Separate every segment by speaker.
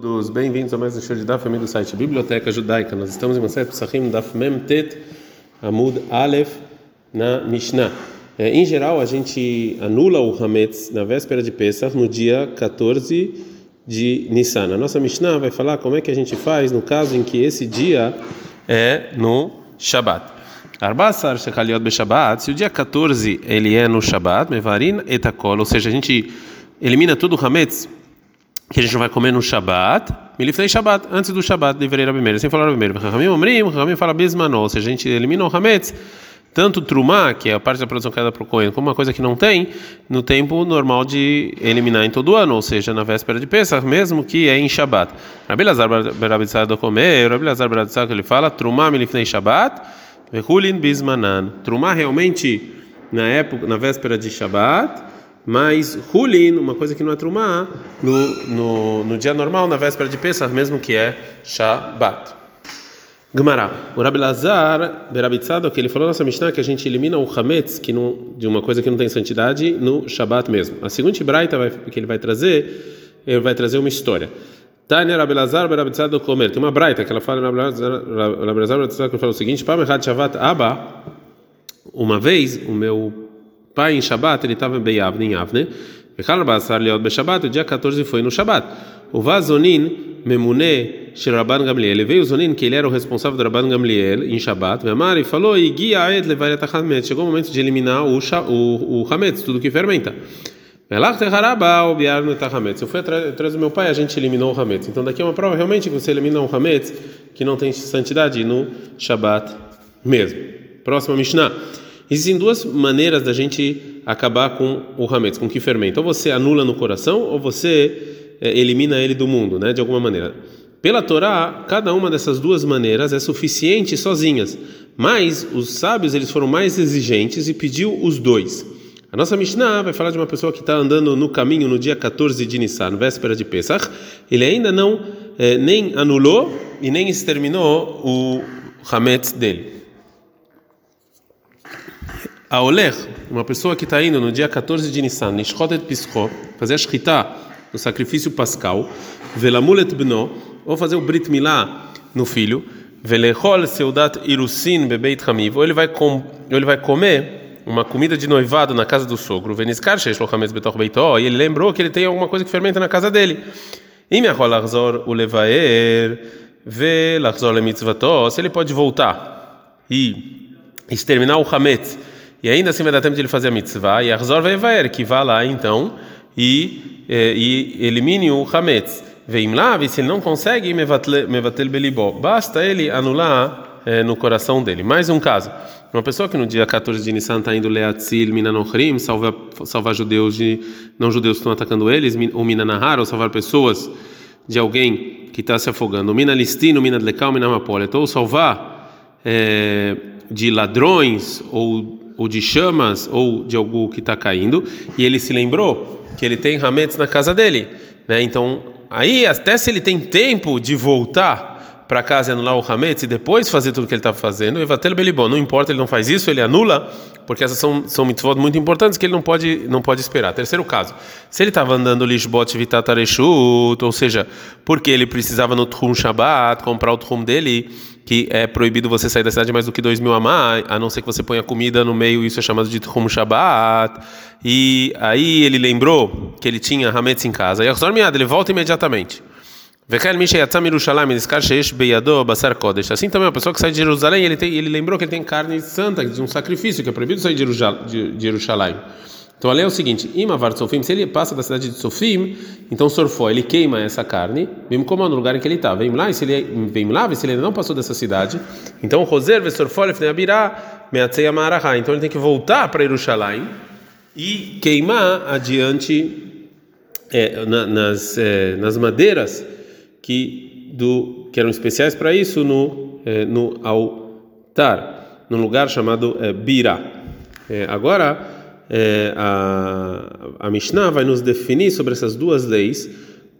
Speaker 1: Todos bem-vindos a mais um show de Daf do site Biblioteca Judaica. Nós estamos em Maset Pesachim Daf Mem Tet Amud Aleph na Mishnah. É, em geral, a gente anula o Hametz na véspera de Pesach no dia 14 de Nissan. A nossa Mishnah vai falar como é que a gente faz no caso em que esse dia é no Shabat. Arbasar Shekaliot Beshabat, se o dia 14 ele é no Shabat, Mevarin etakol, ou seja, a gente elimina todo o Hametz que a gente não vai comer no Shabat, milifnei Shabat, antes do Shabat, deveria primeiro, sem falar primeiro. Ramim Omrim, Ramim fala Bismanol, se a gente elimina o Hametz, tanto Trumá, que é a parte da produção é para o Cohen, como uma coisa que não tem, no tempo normal de eliminar em todo ano, ou seja, na véspera de Pesach, mesmo que é em Shabat. Rabi Lazar Berabitzad do comer, Rabi Lazar Berabitzad que ele fala, Trumá milifnei Shabat, Vehulin Bismanan. Trumá realmente, na época, na véspera de Shabat, mas Hulin, uma coisa que não é Trumá, no, no, no dia normal, na véspera de Pesach, mesmo que é Shabat. Gemara, o Rabi Lazar, Berabitzado, que ele falou na nossa Mishnah que a gente elimina o Hametz, que não, de uma coisa que não tem santidade, no Shabat mesmo. A segunda Braita que ele vai trazer, ele vai trazer uma história. Tânia Rabi Lazar, Berabitzado, comer. Tem uma Braita que ela fala, Rabi Lazar, Berabitzado, que fala o seguinte, Pam Shavat Abba, uma vez, o meu pai em Shabat, ele estava em Beyavne, em Avne. Vechal Basar Liot Beshabat, o dia 14 foi no Shabat. O Vazonin Memune Shiraban Gamliel. Ele veio o Zonin, que ele era o responsável do Rabban Gamliel, em Shabat. Vemar e falou: E guia Ed levar Hametz. Chegou o momento de eliminar o, o, o Hametz, tudo que fermenta. Eu fui atrás do meu pai, a gente eliminou o Hametz. Então daqui é uma prova realmente que você elimina o Hametz que não tem santidade no Shabat mesmo. Próxima Mishnah. Existem duas maneiras da gente acabar com o hametz, com que fermento. Ou você anula no coração, ou você é, elimina ele do mundo, né, de alguma maneira. Pela Torá, cada uma dessas duas maneiras é suficiente sozinhas, mas os sábios eles foram mais exigentes e pediu os dois. A nossa Mishnah vai falar de uma pessoa que está andando no caminho no dia 14 de Nissan, véspera de Pesach. Ele ainda não é, nem anulou e nem exterminou o hametz dele. A Oler, uma pessoa que está indo no dia 14 de Nissan, Nishchotet Pischo, fazer a Shkita, o sacrifício pascal, Velamulet Bno, ou fazer o Brit Milá no filho, Velechol Seudat Irusin Bebeit Hamiv, ou ele vai, com, ele vai comer uma comida de noivado na casa do sogro, Veniskar Shesh Lochametz Betoch Beitó, e ele lembrou que ele tem alguma coisa que fermenta na casa dele. E Miachol Lachzor Ulevaer, Velachzor Lemitzvató, se ele pode voltar e exterminar o Hametz, e ainda assim vai dar tempo de ele fazer a mitzvah, e a Arzor vai que vá lá então e, e, e elimine o Hametz. Vem lá, e se ele não consegue, mevatel belibó. Basta ele anular é, no coração dele. Mais um caso. Uma pessoa que no dia 14 de Nissan está indo leatzil minanochrim, salvar, salvar judeus de não judeus que estão atacando eles, ou minanahar, ou salvar pessoas de alguém que está se afogando. Mina listino, mina dlekal, mina mapolet. Ou salvar é, de ladrões ou ou de chamas ou de algo que está caindo, e ele se lembrou que ele tem hametz na casa dele, né? Então, aí até se ele tem tempo de voltar para casa e anular o hametz e depois fazer tudo que ele está fazendo, Evatel Belibon, não importa, ele não faz isso, ele anula, porque essas são, são mitzvot muito importantes que ele não pode, não pode esperar. Terceiro caso, se ele estava andando lishbot vitatareshut, ou seja, porque ele precisava no Tchum Shabbat comprar o Tchum dele, que é proibido você sair da cidade mais do que dois mil amar, a não ser que você ponha comida no meio, isso é chamado de Tchum Shabbat. E aí ele lembrou que ele tinha Hametz em casa. E ele volta imediatamente. Assim também a pessoa que sai de Jerusalém, ele, tem, ele lembrou que ele tem carne santa, de um sacrifício, que é proibido sair de Jerusalém. Então a lei é o seguinte: Imavar Sofim, se ele passa da cidade de Sofim, então sorfó, ele queima essa carne, mesmo como no lugar em que ele está. Vem lá, e se ele vem lá, se ele não passou dessa cidade, então Roser Vesorfó, Abirá, Meatzei Amarahá. Então ele tem que voltar para Jerusalém e queimar adiante é, na, nas, é, nas madeiras que, do, que eram especiais para isso no, é, no altar, num lugar chamado é, Birá. É, agora é, a, a Mishnah vai nos definir sobre essas duas leis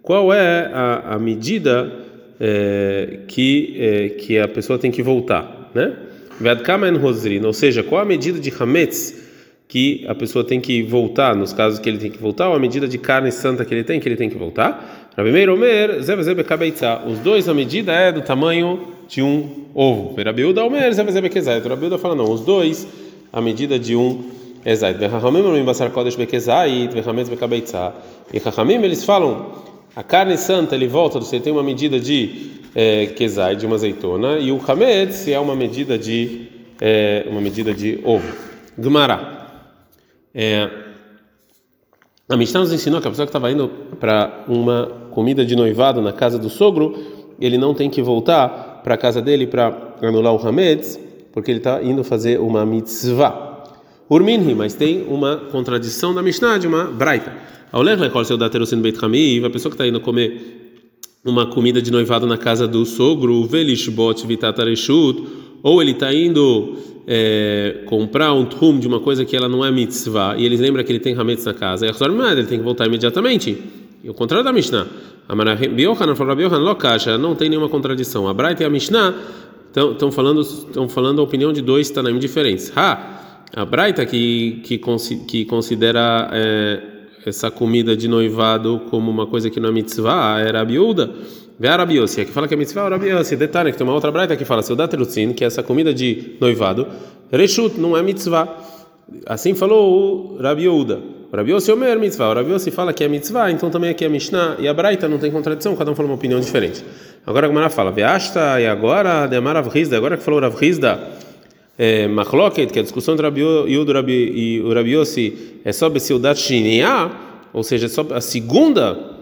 Speaker 1: qual é a, a medida é, que, é, que a pessoa tem que voltar, né? Ou seja, qual a medida de Hametz que a pessoa tem que voltar, nos casos que ele tem que voltar, ou a medida de carne santa que ele tem, que ele tem que voltar? Rabi Omer, Zeb Zeb Kabeitza. Os dois, a medida é do tamanho de um ovo. Rabi Uda Omer, Zeb Zeb Kezait. Rabi Uda fala, não, os dois, a medida de um Ezait. Vechachamim Omrim Basar Kodesh Bekezait, Vechametz Bekabeitza. E Chachamim, eles falam, a carne santa, ele volta, você tem uma medida de é, Kezait, de uma azeitona, e o Hametz é uma medida de, é, uma medida de ovo. Gmará. É, a Mishnah nos ensinou que a pessoa que estava indo para uma comida de noivado na casa do sogro, ele não tem que voltar para a casa dele para anular o Hametz, porque ele está indo fazer uma mitzvah. Urminhi, mas tem uma contradição da Mishnah de uma braita. Ao ler lekol seu daterosin beit hamiv, a pessoa que está indo comer uma comida de noivado na casa do sogro, velishbot vitatareshut, ou ele está indo é, comprar um trum de uma coisa que ela não é mitzvah e eles lembram que ele tem hametz na casa, ele tem que voltar imediatamente. E o contrário da Mishnah. Não tem nenhuma contradição. A Braita e a Mishnah estão falando, falando a opinião de dois Tanaim diferentes. Ha, a Braita que, que, que considera é, essa comida de noivado como uma coisa que não é mitzvah era a biúda. Vê a que fala que é mitzvah, Rabiossi. Detalhe que tem uma outra braita que fala, seu datelutzin, que é essa comida de noivado, reshut, não é mitzvah. Assim falou o Rabiuda. O Rabiossi Omer mitzvah. O Rabiossi fala que é mitzvah, então também aqui é Mishnah e a braita não tem contradição, cada um fala uma opinião diferente. Agora a Gemara fala, Veasta, e agora, de Amar Avrizda, agora que falou Rav Rizda, é, Machloket, que é a discussão entre Rabi Rabi, e o Rabiossi é sobre Seudat Shiniá, ou seja, é sobre a segunda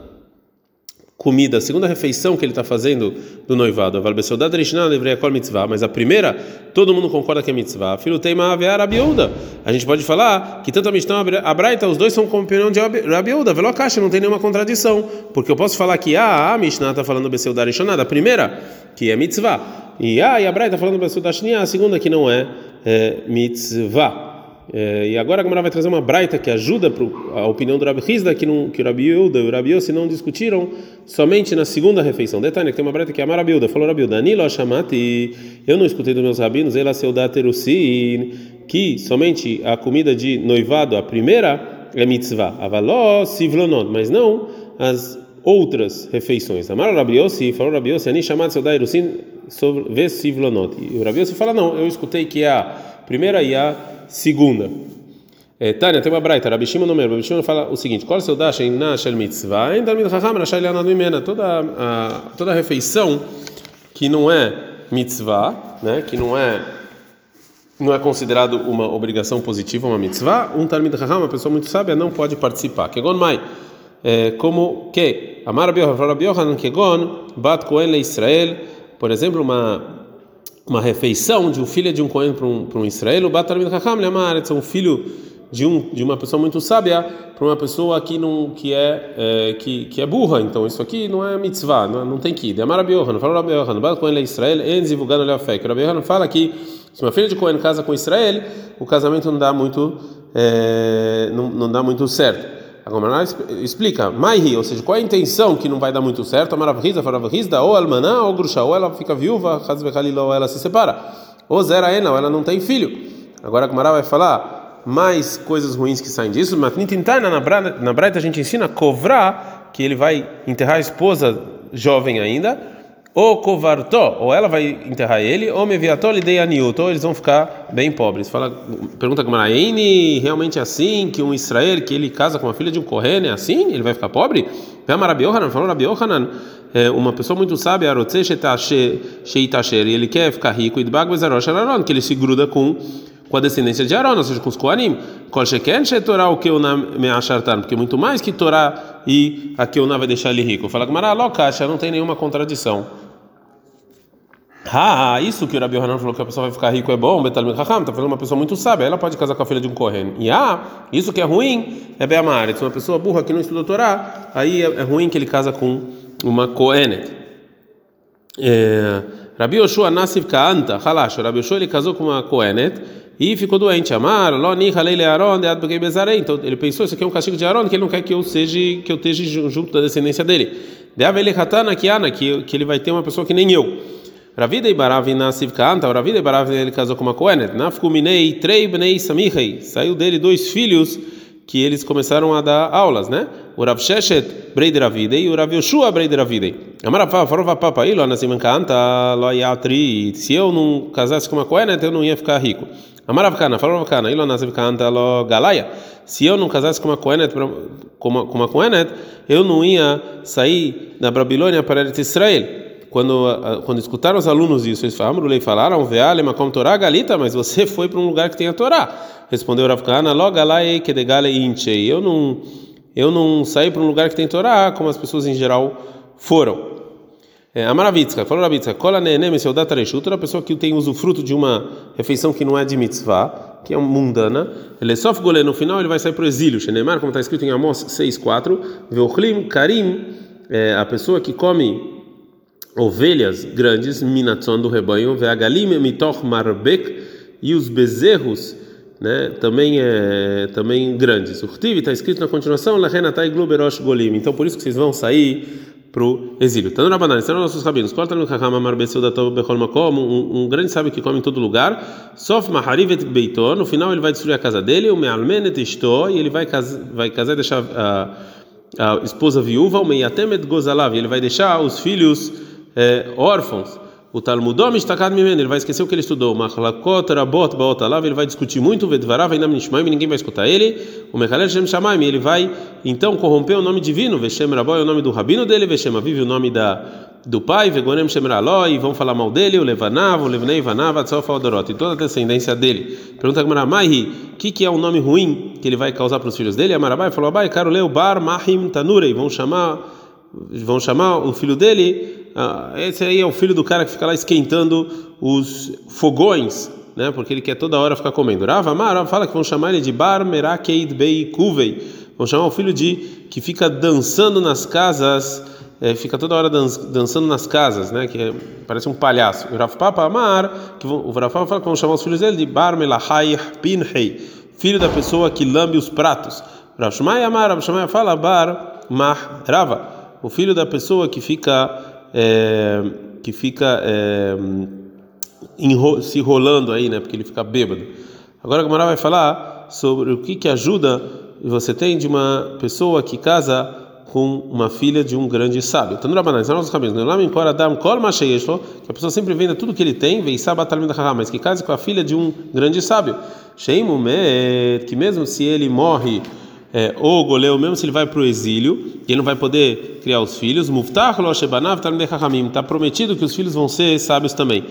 Speaker 1: comida, a segunda refeição que ele está fazendo do noivado, mas a primeira, todo mundo concorda que é mitzvah. Filho tem Rabiuda. A gente pode falar que tanto a Mishnah a Braita, os dois são com opinião de Rabiuda. Velo não tem nenhuma contradição, porque eu posso falar que ah, a Mishnah está falando Beseuda Rishonah, a primeira, que é mitzvah, e ah, e a Braita está falando Beseuda Shnia, a segunda que não é, é mitzvah. É, e agora a Gamara vai trazer uma braita que ajuda pro, a opinião do Rabi Hizda, que, não, que o Rabi Yuda e o Rabi Yossi não discutiram somente na segunda refeição. Detalhe, tem uma braita que é a Rabi Yuda, falou Rabi Yuda, Anilo Shamati, eu não escutei dos meus rabinos, ela seudaterusin, que somente a comida de noivado, a primeira, é mitzvah, avaló sivlonot, mas não as outras refeições. Amar Rabi Yossi, falou Rabi Yossi, ani chamado seudairusin, vê sivlonot. E o Rabi Yossi fala, não, eu escutei que é a primeira e a segunda. É, Tânia, tem uma braita, Rabi Shimon Omer, Rabi Shimon fala o seguinte, qual seu dash em Nashel Mitzvah, ainda me Chacham, Rashai Leonad Mimena, toda toda a refeição que não é mitzvah, né, que não é não é considerado uma obrigação positiva, uma mitzvah, um Talmid Chacham, uma pessoa muito sábia, não pode participar. Kegon Mai, é, como que? Amar Rabi Yohanan Kegon, Bat Kohen Le Israel, por exemplo, uma uma refeição de um filho de um cohen para um, para um Israel, o Batalmid Chacham Lemaretz, um filho de um de uma pessoa muito sábia para uma pessoa que não que é, é, que, que é burra. Então isso aqui não é mitzvah, não, não tem que ir. Demar Rabi Yohanan, fala Rabi Yohanan, Bat Cohen Israel, Enzi Vugano Leafek. Rabi Yohanan fala que se uma filha de Cohen casa com Israel, o casamento não dá muito é, não, não dá muito certo. A Gomará explica, Maihi, ou seja, qual é a intenção que não vai dar muito certo? A Maravriza, Faravriza, ou Almaná, ou Grusha, ou ela fica viúva, ou ela se separa, ou Zera Ena, ou ela não tem filho. Agora a Gomará vai falar mais coisas ruins que saem disso, mas na Braita a gente ensina a cobrar que ele vai enterrar a esposa jovem ainda, ou covartó, ou ela vai enterrar ele, ou meviató lhe dei aniuto, ou eles vão ficar bem pobres. Fala, pergunta com Maraine, realmente é assim que um Israel que ele casa com a filha de um Kohen é assim? Ele vai ficar pobre? Rabi Yohanan falou Rabi Yohanan, é uma pessoa muito sábia, e ele quer ficar rico, e que ele se gruda com com a descendência de Aaron, ou seja, com os Koanim. Porque muito mais que Torá e a Keuná vai deixar ele rico. Fala que Maralokacha não tem nenhuma contradição. Ah, isso que o Rabi Hanan falou que a pessoa vai ficar rico é bom, Betalmid Raham, tá falando uma pessoa muito sábia, ela pode casar com a filha de um Kohen. E ah, isso que é ruim é Beamaret, uma pessoa burra que não estuda Torá, aí é, é ruim que ele casa com uma Kohenet. É, Rabi Yoshua Nassiv Kaanta, Halash, Rabi Yoshua ele casou com uma Kohenet e ficou doente. Amar, Lo Niha Leile Aaron, Dead Begei Bezarei. Então ele pensou, isso aqui é um castigo de Aaron, que ele não quer que eu seja que eu esteja junto da descendência dele. Deavele Hatana Kiana, que que ele vai ter uma pessoa que nem eu. Ravida Ibarav Nassiv Kaanta, Ravida Ibarav ele casou com uma Kohenet. Nafkuminei Trei Bnei Samichei. Saiu dele dois filhos que eles começaram a dar aulas, né? O Rav Sheshet Breider Avidei e o Rav Yoshua Breider Avidei. Amarafá, farova papa aí, lá assim canta, lá yatri. Se eu não casasse com uma coena, eu não ia ficar rico. Amaravkana, farova kana, ilo nasce canta, lo galaya. Se eu não casasse com uma coenet, com uma, com uma coenet, eu não ia sair da Babilônia para Israel quando quando escutaram os alunos isso, eles falaram, falaram, veale makom Torá galita, mas você foi para um lugar que tem a Torá. Respondeu Rav Kahana, logo lá e que degale inchei. Eu não eu não saí para um lugar que tem Torá, como as pessoas em geral foram. É, Amaravitska, falou Ravitska, cola nenem seu datareshu, toda pessoa que tem usufruto de uma refeição que não é de mitzvah, que é mundana, ele é só golê no final, ele vai sair para o exílio. Shenemar, como está escrito em Amós 6:4, veochlim karim, é, a pessoa que come ovelhas grandes, minatzon do rebanho, veagalim mitoch marbek, e os bezerros, né, também é também grandes. O Khtiv está escrito na continuação, lahenatai gluberosh golim. Então por isso que vocês vão sair para o exílio. Tanto na banana, estão nossos rabinos. Corta no kakama marbeceu da makom, um grande sábio que come em todo lugar. Sof maharivet beiton, no final ele vai destruir a casa dele, o mealmenet isto, e ele vai casar, vai casar e deixar a, a esposa viúva, o meyatemet gozalav, ele vai deixar os filhos é, órfãos. O Talmudom estakad mimene, ele vai esquecer o que ele estudou. Machlakot rabot baot alav, ele vai discutir muito, vedvarav ainam nishmaim, ninguém vai escutar ele. O Mechalel Shem Shamaim, ele vai então corromper o nome divino. Veshem Raboy, o nome do rabino dele. Veshem o nome da do pai. Vegonem Shem e vão falar mal dele. O Levanav, o Levnei Vanav, Atzof Odorot, e toda a descendência dele. Pergunta a Maihi, o que, que é um nome ruim que ele vai causar para os filhos dele? Amarabai falou: Abai, caro leu Bar Mahim Tanurei, vão chamar, vão chamar o filho dele ah, esse aí é o filho do cara que fica lá esquentando os fogões, né? Porque ele quer toda hora ficar comendo. Rava Amar fala que vão chamar ele de Bar Merakeid Bei Kuvei. Vão chamar o filho de que fica dançando nas casas, é, fica toda hora dançando nas casas, né? Que é, parece um palhaço. O Rav Papa Amar, que vão, o Rav Papa fala que vão chamar os filhos dele de Bar Melahai Pinhei, filho da pessoa que lambe os pratos. Rav Shmai Amar, Rav Shmai fala Bar Mah Rava, o filho da pessoa que fica é, que fica é, enro se enrolando aí, né? Porque ele fica bêbado. Agora a Gamara vai falar sobre o que que ajuda você tem de uma pessoa que casa com uma filha de um grande sábio. Então, não é nossos cabelos. Não é que a pessoa sempre venda tudo que ele tem, vem mas que case com a filha de um grande sábio. que mesmo se ele morre é, ou goleu, mesmo se ele vai para o exílio, ele não vai poder criar os filhos, está prometido que os filhos vão ser sábios também.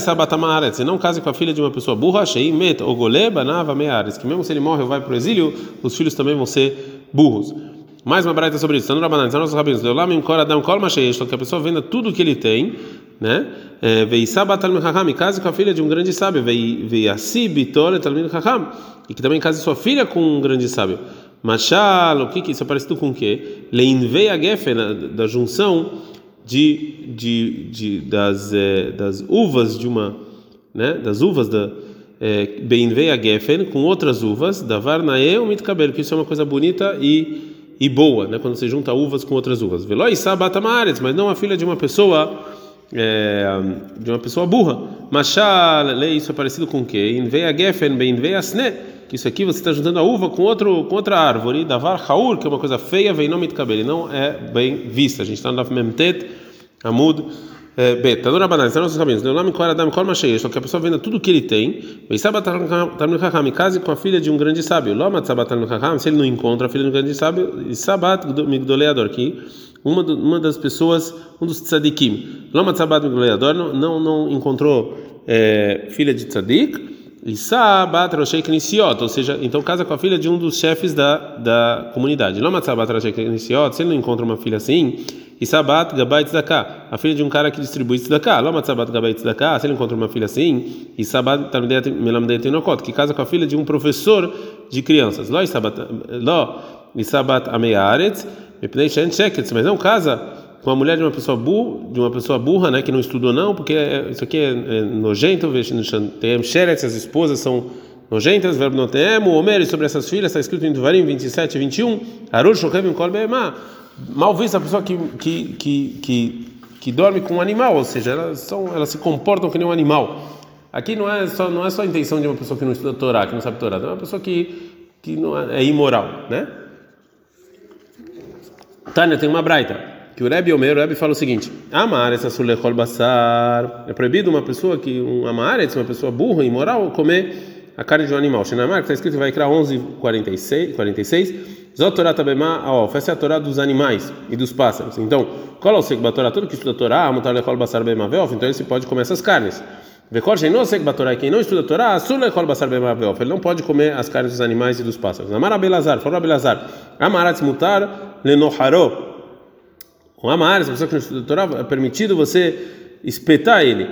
Speaker 1: Sabatamaret, você não case com a filha de uma pessoa burra, met ou golé, banava meares, que mesmo se ele morre ou vai para o exílio, os filhos também vão ser burros. Mais uma barata sobre isso. Tanto Rabanan, são nossos rabinos. Deu lá, Adam, Kol Masheyesh, que a pessoa venda tudo que ele tem, né? É, Veisaba Talmud Chacham, case com a filha de um grande sábio. Veiasi Bitole Talmud Chacham, e que também case sua filha com um grande sábio. Machal, o que que isso é parecido com o quê? Leinvei a gefen, da junção de, de, de das, é, das uvas de uma, né? Das uvas da Beinvei a gefen com outras uvas, da Varnae o mitkaber, que isso é uma coisa bonita e e boa, né? Quando você junta uvas com outras uvas. Veloi sabatamares, mas não a filha de uma pessoa é, de uma pessoa burra. Machal, isso é parecido com o quê? Invei a gefen, beinvei a sne que isso aqui você está juntando a uva com outro com outra árvore, davar haur, que é uma coisa feia, vem nome de cabelo, não é bem vista. A gente está no Memtet, Amud, é, Bet. Tá no Rabanan, está nossos caminhos. Neulam Kor Adam Kor Mashei, só que a pessoa venda tudo que ele tem. Vem Sabatar no Chacham, case com a filha de um grande sábio. Loma Sabatar no Chacham, se ele não encontra a filha de um grande sábio, Sabat Migdoleador, que uma, uma das pessoas, um dos tzadikim. Loma Sabat Migdoleador não, não, não encontrou é, filha de tzadik. Roshei ou seja, então casa com a filha de um dos chefes da, da comunidade. Lomatzabat Roshei Knisiot, se ele não encontra uma filha assim, Isabat Gabai Tzedakah, a filha de um cara que distribui Tzedakah. Lomatzabat Gabai Tzedakah, se ele encontra uma filha assim, Isabat Talmudei Melamdei que casa com a filha de um professor de crianças. Lo Isabat Isabat Ameiaretz, Mepnei Shen Sheketz, mas não casa com a mulher de uma pessoa burra, de uma pessoa burra, né, que não estudou não, porque é, isso aqui é, é nojento, tem Sheretz, as esposas são nojentas, verbo não tem, o Homer sobre essas filhas está escrito em Devarim 27 e 21, Arush Shochem Kol mal visto a pessoa que que, que que que dorme com um animal, ou seja, elas são elas se comportam como um animal. Aqui não é só não é só a intenção de uma pessoa que não estuda Torá, que não sabe Torá, é uma pessoa que que não é, é imoral, né? Tânia tem uma braita que o Rebbe Omer, o Rebbe fala o seguinte: Amar essa sulechol basar é proibido uma pessoa que um amar uma pessoa burra imoral comer a carne de um animal. Shinamar que está escrito vai criar 11 46 46 Zot Torah Tabema Aof, essa é a Torá dos animais e dos pássaros. Então, qual é o Sek Batorá? Todo que estuda a Torá, Mutar Lechol Basar Bema Veof, então ele se pode comer essas carnes. Vekor Shein Sek Batorá, quem não estuda a Torá, Asur Lechol Basar Bema Veof, ele não pode comer as carnes dos animais e dos pássaros. Amar Abelazar, falou Abelazar, Amaratz Mutar Lenoharo. O Amar, essa pessoa que não Torá, é permitido você espetar ele.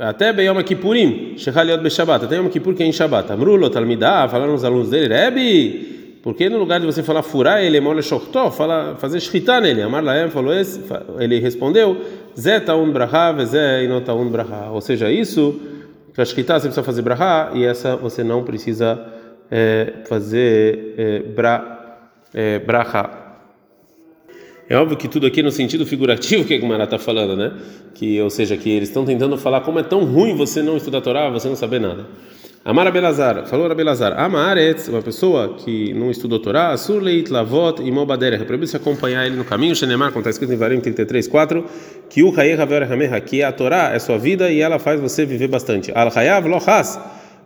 Speaker 1: Até Beyom Kippurim, Shechaliot Beshabat, até Yom Kippur que é em Shabat. Amrulo, Talmidah, falaram os alunos dele, Rebbe, porque no lugar de você falar furar ele, mole shochtó, fala fazer shritá nele. Amar Laem falou esse, ele respondeu, Zé taun braha, Zé inotaun braha. Ou seja, isso, para shritá você precisa fazer braha e essa você não precisa é, fazer é, bra, é, braha. É óbvio que tudo aqui no sentido figurativo que a Gemara está falando, né? Que, ou seja, que eles estão tentando falar como é tão ruim você não estudar a Torá, você não saber nada. Amar Abelazar, falou Abelazar, Amaretz, uma pessoa que não estudou Torá, Asur leit lavot e mobaderech, é proibido se acompanhar ele no caminho, Shenemar, como está escrito em Varim 33, 4, que o Hayer Haver Hameha, que a Torá é sua vida e ela faz você viver bastante. Al Hayav Lohas,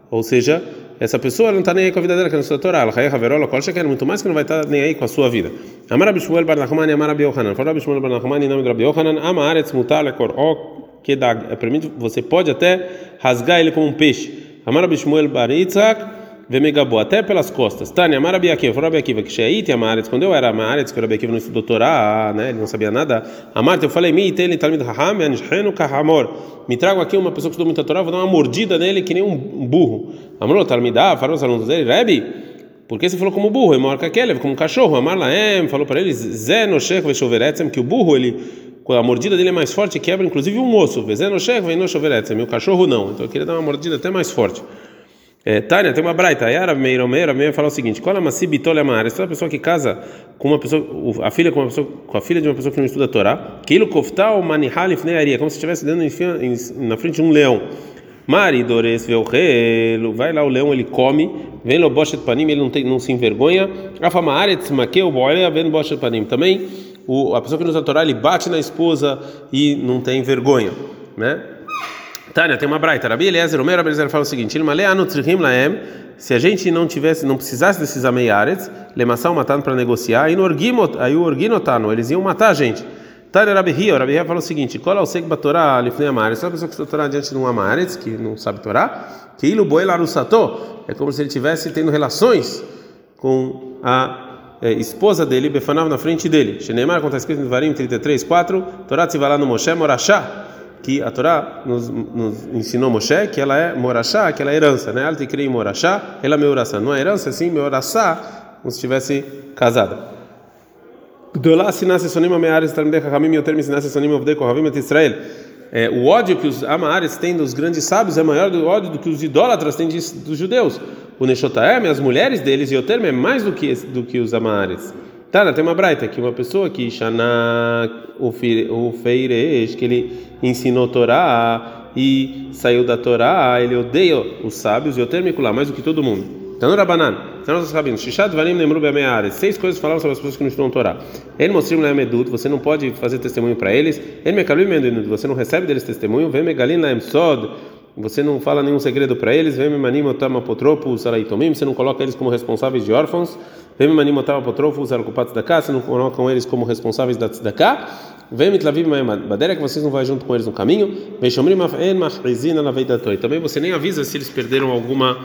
Speaker 1: ou seja, essa pessoa não está nem aí com a vida dela, que não estuda Torá. Al Hayer Haver Lohas, quer muito mais que não vai estar tá nem aí com a sua vida. Amar Abishmuel Bar Nachman e Amar Abi Yohanan, falou Abishmuel Bar Nachman em nome de Rabi Yohanan, Amaretz mutar lekor o kedag, é permitido, você pode até rasgar ele como um peixe. Amar Bishmuel Bar Yitzhak, Vemegabo, até pelas costas. Tânia, Amar Abi Akiva, falou Abi Akiva, que Sheiti quando eu era Amaretz, que o Abi Akiva não estudou Torá, né, ele não sabia nada. Amar, eu falei, Mi, Tele, Talmid Raham, Anishenu Kahamor. Me trago aqui uma pessoa que estudou muita Torá, vou dar uma mordida nele que nem um burro. Amor, Talmidah, falou os alunos dele, Rebi, por que você falou como burro? Emor Kakelev, como um cachorro. Amar Laem, falou para eles, Zé Noshech Veshoveretzem, que o burro, ele a mordida dele é mais forte, quebra inclusive um osso. O cachorro não. Então eu queria dar uma mordida até mais forte. É, Tânia, tem uma braita. Yara Meira Meira Meira fala o seguinte: Qual é uma sibitolha amara? Essa pessoa que casa com uma pessoa, a filha com uma pessoa, com a filha de uma pessoa que não estuda a Torá, Kilo Koftal Manihal Ifnearia, como se estivesse dando na frente de um leão. Mari Dores Velrelo, vai lá o leão, ele come, vem lo boshet panim, ele não, tem, não se envergonha. Afama Aretz Makeu Boelea, vem boshet panim. Também o, a pessoa que nos a Torá, ele bate na esposa e não tem vergonha, né? Tânia, tem uma braita. Rabi Eliezer, o meu Rabi Eliezer fala o seguinte: se a gente não tivesse, não precisasse desses ameiares, lemassal matando para negociar, aí no aí o orginotano, eles iam matar a gente. Tânia Rabi Ria, Rabi Ria fala o seguinte: é o seg batorá lifnei amares? Essa pessoa que está Torá diante de um amares, que não sabe Torá, que ilu boi larusato, é como se ele estivesse tendo relações com a é, esposa dele, Befanav, na frente dele. Shenemar, como está escrito em Varim 33, 4, Torá Tzivalá no Moshe Morachá, que a Torá nos, nos, ensinou Moshe que ela é Morachá, que é herança, né? Ela te cria em Morachá, ela é meuraçá. Não é herança, sim, meuraçá, como se estivesse casada. Gdolá sinase sonim ameares talmidei chachamim yoter misinase sonim ovdei kohavim et Israel. É, o ódio que os amares têm dos grandes sábios é maior do ódio do que os idólatras têm dos judeus. O Neshotaem, as mulheres deles, e o termo é mais do que, do que os amares. Tá, tem uma braita que uma pessoa que Shana o Feiresh, que ele ensinou Torá e saiu da Torá, ele odeia os sábios e o termo lá mais do que todo mundo. Tanura Banan, nós sabemos, Shishat Varim Nemru Bemeares, seis coisas falaram sobre as pessoas que não estudam Torá. Ele mostrou Laem Edut, você não pode fazer testemunho para eles. Ele Mekalim Medut, você não recebe deles testemunho. Vem Megalin Laem Sod, você não fala nenhum segredo para eles, vem manim otama apotropos alaitomim, você não coloca eles como responsáveis de órfãos, vem manim otama apotropos alcupados da você não colocam eles como responsáveis da cá, vem mitlavim badera que vocês não vão junto com eles no caminho, vem shomrim machrizina na veidatoi. Também você nem avisa se eles perderam alguma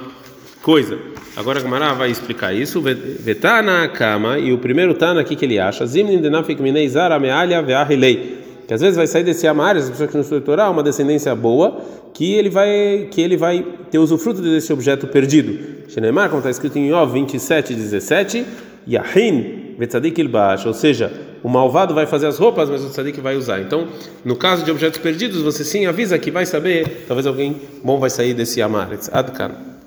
Speaker 1: coisa. Agora a Gemara vai explicar isso. Vetana kama e o primeiro tana aqui que ele acha, zimnin denafik minei zara veahilei que às vezes vai sair desse amar, essa pessoa que não estuda Torá, uma descendência boa, que ele vai que ele vai ter usufruto desse objeto perdido. Shenemar, como está escrito em Yov 27, 17, Yahin vetzadik ilbash, ou seja, o malvado vai fazer as roupas, mas o tzadik vai usar. Então, no caso de objetos perdidos, você sim avisa que vai saber, talvez alguém bom vai sair desse amar. Adkan.